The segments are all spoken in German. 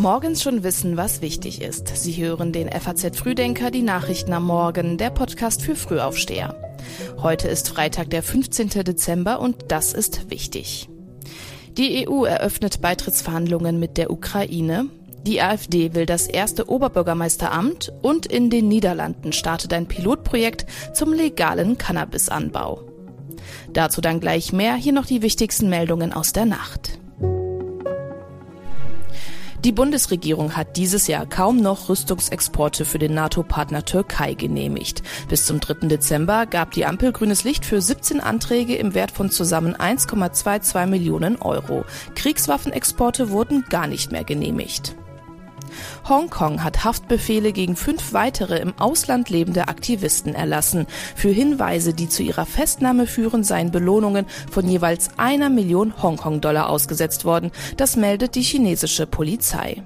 Morgens schon wissen, was wichtig ist. Sie hören den FAZ Frühdenker, die Nachrichten am Morgen, der Podcast für Frühaufsteher. Heute ist Freitag, der 15. Dezember und das ist wichtig. Die EU eröffnet Beitrittsverhandlungen mit der Ukraine. Die AfD will das erste Oberbürgermeisteramt und in den Niederlanden startet ein Pilotprojekt zum legalen Cannabisanbau. Dazu dann gleich mehr, hier noch die wichtigsten Meldungen aus der Nacht. Die Bundesregierung hat dieses Jahr kaum noch Rüstungsexporte für den NATO-Partner Türkei genehmigt. Bis zum 3. Dezember gab die Ampel grünes Licht für 17 Anträge im Wert von zusammen 1,22 Millionen Euro. Kriegswaffenexporte wurden gar nicht mehr genehmigt. Hongkong hat Haftbefehle gegen fünf weitere im Ausland lebende Aktivisten erlassen. Für Hinweise, die zu ihrer Festnahme führen, seien Belohnungen von jeweils einer Million Hongkong-Dollar ausgesetzt worden. Das meldet die chinesische Polizei.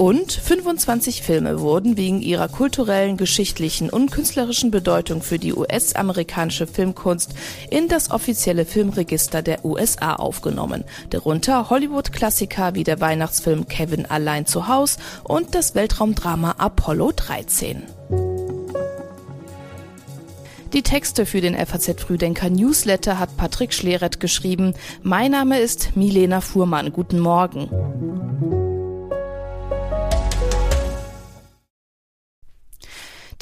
Und 25 Filme wurden wegen ihrer kulturellen, geschichtlichen und künstlerischen Bedeutung für die US-amerikanische Filmkunst in das offizielle Filmregister der USA aufgenommen. Darunter Hollywood-Klassiker wie der Weihnachtsfilm Kevin allein zu Haus und das Weltraumdrama Apollo 13. Die Texte für den FAZ Frühdenker Newsletter hat Patrick Schleret geschrieben. Mein Name ist Milena Fuhrmann. Guten Morgen.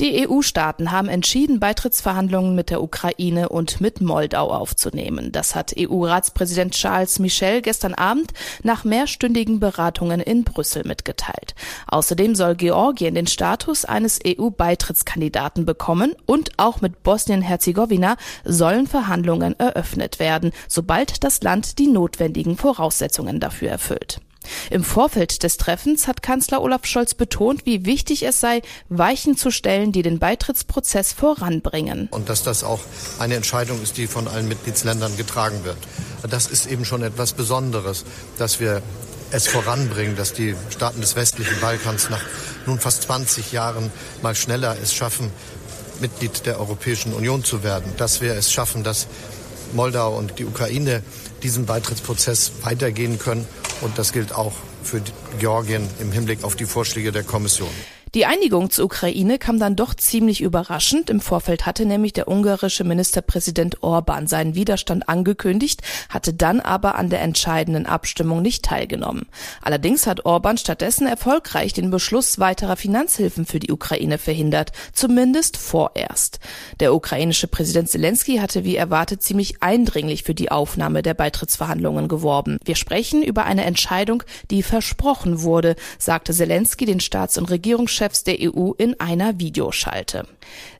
Die EU-Staaten haben entschieden, Beitrittsverhandlungen mit der Ukraine und mit Moldau aufzunehmen. Das hat EU-Ratspräsident Charles Michel gestern Abend nach mehrstündigen Beratungen in Brüssel mitgeteilt. Außerdem soll Georgien den Status eines EU-Beitrittskandidaten bekommen und auch mit Bosnien-Herzegowina sollen Verhandlungen eröffnet werden, sobald das Land die notwendigen Voraussetzungen dafür erfüllt. Im Vorfeld des Treffens hat Kanzler Olaf Scholz betont, wie wichtig es sei, Weichen zu stellen, die den Beitrittsprozess voranbringen. Und dass das auch eine Entscheidung ist, die von allen Mitgliedsländern getragen wird. Das ist eben schon etwas Besonderes, dass wir es voranbringen, dass die Staaten des westlichen Balkans nach nun fast 20 Jahren mal schneller es schaffen, Mitglied der Europäischen Union zu werden, dass wir es schaffen, dass Moldau und die Ukraine diesen Beitrittsprozess weitergehen können. Und das gilt auch für Georgien im Hinblick auf die Vorschläge der Kommission. Die Einigung zur Ukraine kam dann doch ziemlich überraschend. Im Vorfeld hatte nämlich der ungarische Ministerpräsident Orban seinen Widerstand angekündigt, hatte dann aber an der entscheidenden Abstimmung nicht teilgenommen. Allerdings hat Orban stattdessen erfolgreich den Beschluss weiterer Finanzhilfen für die Ukraine verhindert, zumindest vorerst. Der ukrainische Präsident Zelensky hatte wie erwartet ziemlich eindringlich für die Aufnahme der Beitrittsverhandlungen geworben. Wir sprechen über eine Entscheidung, die versprochen wurde, sagte Zelensky den Staats- und Regierungschefs Chefs der EU in einer Videoschalte.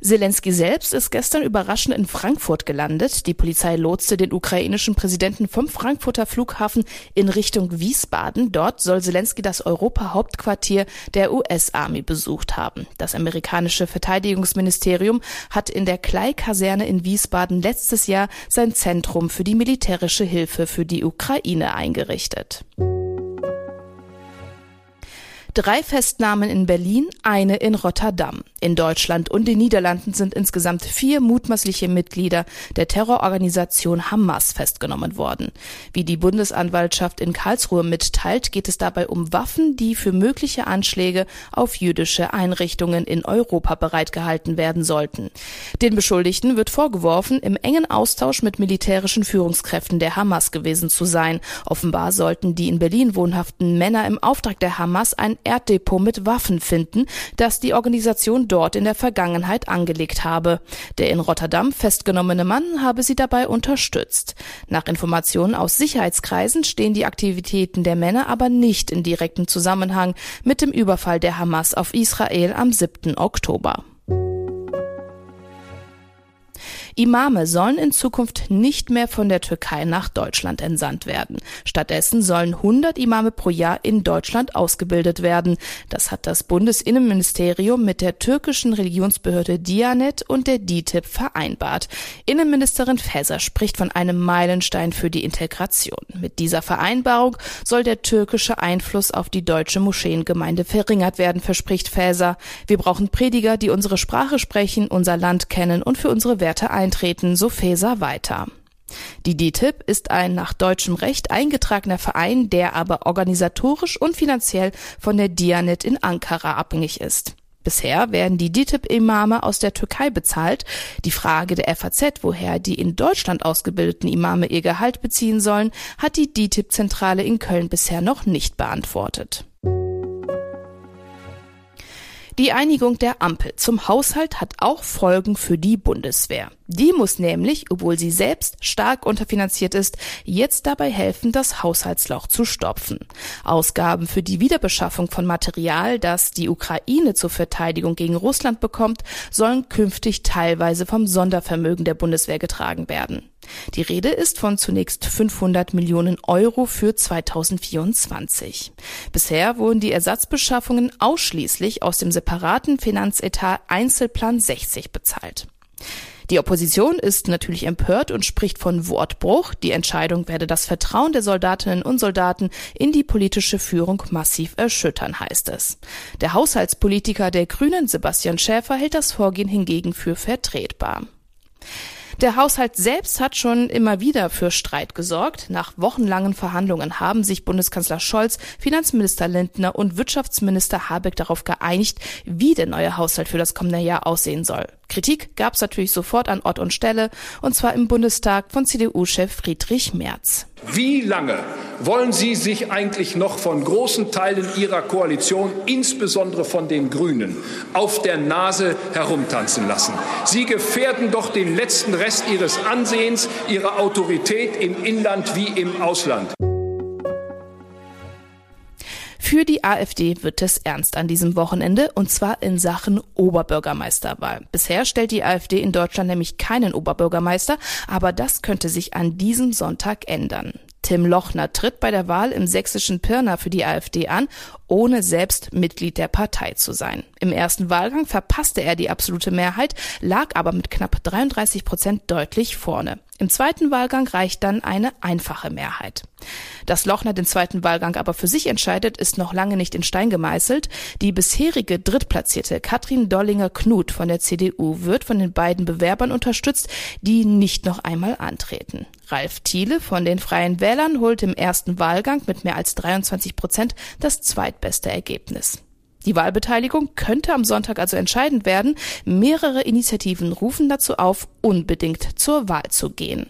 Zelensky selbst ist gestern überraschend in Frankfurt gelandet. Die Polizei lotste den ukrainischen Präsidenten vom Frankfurter Flughafen in Richtung Wiesbaden. Dort soll Zelensky das Europa-Hauptquartier der US-Army besucht haben. Das amerikanische Verteidigungsministerium hat in der Klei-Kaserne in Wiesbaden letztes Jahr sein Zentrum für die militärische Hilfe für die Ukraine eingerichtet. Drei Festnahmen in Berlin, eine in Rotterdam. In Deutschland und den Niederlanden sind insgesamt vier mutmaßliche Mitglieder der Terrororganisation Hamas festgenommen worden. Wie die Bundesanwaltschaft in Karlsruhe mitteilt, geht es dabei um Waffen, die für mögliche Anschläge auf jüdische Einrichtungen in Europa bereitgehalten werden sollten. Den Beschuldigten wird vorgeworfen, im engen Austausch mit militärischen Führungskräften der Hamas gewesen zu sein. Offenbar sollten die in Berlin wohnhaften Männer im Auftrag der Hamas ein Erddepot mit Waffen finden, das die Organisation dort in der Vergangenheit angelegt habe. Der in Rotterdam festgenommene Mann habe sie dabei unterstützt. Nach Informationen aus Sicherheitskreisen stehen die Aktivitäten der Männer aber nicht in direktem Zusammenhang mit dem Überfall der Hamas auf Israel am 7. Oktober. Imame sollen in Zukunft nicht mehr von der Türkei nach Deutschland entsandt werden. Stattdessen sollen 100 Imame pro Jahr in Deutschland ausgebildet werden. Das hat das Bundesinnenministerium mit der türkischen Religionsbehörde Dianet und der DITIB vereinbart. Innenministerin Faeser spricht von einem Meilenstein für die Integration. Mit dieser Vereinbarung soll der türkische Einfluss auf die deutsche Moscheengemeinde verringert werden, verspricht Faeser. Wir brauchen Prediger, die unsere Sprache sprechen, unser Land kennen und für unsere Werte ein eintreten, so Faeser weiter. Die DTIP ist ein nach deutschem Recht eingetragener Verein, der aber organisatorisch und finanziell von der Dianet in Ankara abhängig ist. Bisher werden die DITIB-Imame aus der Türkei bezahlt. Die Frage der FAZ, woher die in Deutschland ausgebildeten Imame ihr Gehalt beziehen sollen, hat die DITIB-Zentrale in Köln bisher noch nicht beantwortet. Die Einigung der Ampel zum Haushalt hat auch Folgen für die Bundeswehr. Die muss nämlich, obwohl sie selbst stark unterfinanziert ist, jetzt dabei helfen, das Haushaltsloch zu stopfen. Ausgaben für die Wiederbeschaffung von Material, das die Ukraine zur Verteidigung gegen Russland bekommt, sollen künftig teilweise vom Sondervermögen der Bundeswehr getragen werden. Die Rede ist von zunächst 500 Millionen Euro für 2024. Bisher wurden die Ersatzbeschaffungen ausschließlich aus dem separaten Finanzetat Einzelplan 60 bezahlt. Die Opposition ist natürlich empört und spricht von Wortbruch. Die Entscheidung werde das Vertrauen der Soldatinnen und Soldaten in die politische Führung massiv erschüttern, heißt es. Der Haushaltspolitiker der Grünen, Sebastian Schäfer, hält das Vorgehen hingegen für vertretbar. Der Haushalt selbst hat schon immer wieder für Streit gesorgt. Nach wochenlangen Verhandlungen haben sich Bundeskanzler Scholz, Finanzminister Lindner und Wirtschaftsminister Habeck darauf geeinigt, wie der neue Haushalt für das kommende Jahr aussehen soll. Kritik gab es natürlich sofort an Ort und Stelle, und zwar im Bundestag von CDU-Chef Friedrich Merz. Wie lange wollen Sie sich eigentlich noch von großen Teilen Ihrer Koalition, insbesondere von den Grünen, auf der Nase herumtanzen lassen? Sie gefährden doch den letzten Rest Ihres Ansehens, Ihrer Autorität im Inland wie im Ausland. Für die AfD wird es ernst an diesem Wochenende und zwar in Sachen Oberbürgermeisterwahl. Bisher stellt die AfD in Deutschland nämlich keinen Oberbürgermeister, aber das könnte sich an diesem Sonntag ändern. Tim Lochner tritt bei der Wahl im sächsischen Pirna für die AfD an, ohne selbst Mitglied der Partei zu sein. Im ersten Wahlgang verpasste er die absolute Mehrheit, lag aber mit knapp 33 Prozent deutlich vorne. Im zweiten Wahlgang reicht dann eine einfache Mehrheit. Dass Lochner den zweiten Wahlgang aber für sich entscheidet, ist noch lange nicht in Stein gemeißelt. Die bisherige Drittplatzierte Katrin Dollinger-Knut von der CDU wird von den beiden Bewerbern unterstützt, die nicht noch einmal antreten. Ralf Thiele von den Freien Wählern holt im ersten Wahlgang mit mehr als 23 Prozent das zweitbeste Ergebnis. Die Wahlbeteiligung könnte am Sonntag also entscheidend werden. Mehrere Initiativen rufen dazu auf, unbedingt zur Wahl zu gehen.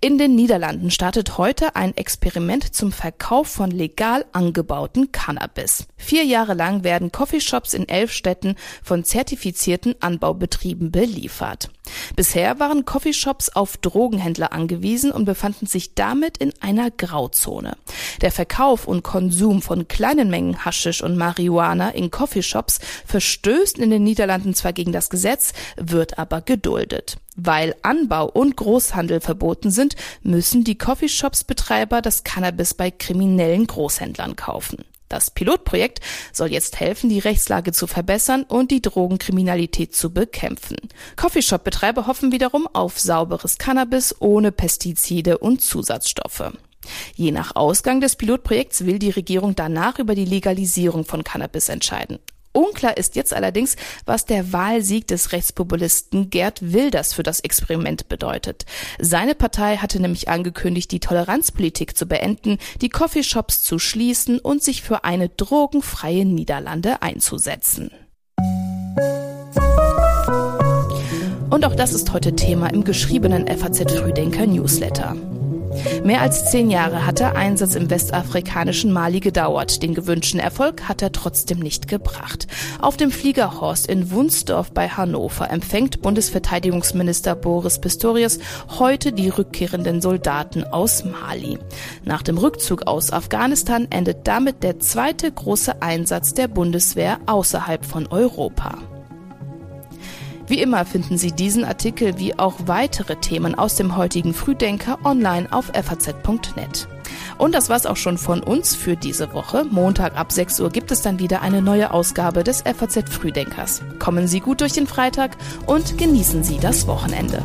In den Niederlanden startet heute ein Experiment zum Verkauf von legal angebauten Cannabis. Vier Jahre lang werden Coffeeshops in elf Städten von zertifizierten Anbaubetrieben beliefert. Bisher waren Coffeeshops auf Drogenhändler angewiesen und befanden sich damit in einer Grauzone. Der Verkauf und Konsum von kleinen Mengen Haschisch und Marihuana in Coffeeshops verstößt in den Niederlanden zwar gegen das Gesetz, wird aber geduldet. Weil Anbau und Großhandel verboten sind, müssen die Coffeeshops-Betreiber das Cannabis bei kriminellen Großhändlern kaufen. Das Pilotprojekt soll jetzt helfen, die Rechtslage zu verbessern und die Drogenkriminalität zu bekämpfen. Coffeeshop-Betreiber hoffen wiederum auf sauberes Cannabis ohne Pestizide und Zusatzstoffe. Je nach Ausgang des Pilotprojekts will die Regierung danach über die Legalisierung von Cannabis entscheiden. Unklar ist jetzt allerdings, was der Wahlsieg des Rechtspopulisten Gerd Wilders für das Experiment bedeutet. Seine Partei hatte nämlich angekündigt, die Toleranzpolitik zu beenden, die Coffeeshops zu schließen und sich für eine drogenfreie Niederlande einzusetzen. Und auch das ist heute Thema im geschriebenen FAZ Frühdenker Newsletter. Mehr als zehn Jahre hat der Einsatz im westafrikanischen Mali gedauert. Den gewünschten Erfolg hat er trotzdem nicht gebracht. Auf dem Fliegerhorst in Wunsdorf bei Hannover empfängt Bundesverteidigungsminister Boris Pistorius heute die rückkehrenden Soldaten aus Mali. Nach dem Rückzug aus Afghanistan endet damit der zweite große Einsatz der Bundeswehr außerhalb von Europa. Wie immer finden Sie diesen Artikel wie auch weitere Themen aus dem heutigen Frühdenker online auf faz.net. Und das war's auch schon von uns für diese Woche. Montag ab 6 Uhr gibt es dann wieder eine neue Ausgabe des FAZ Frühdenkers. Kommen Sie gut durch den Freitag und genießen Sie das Wochenende.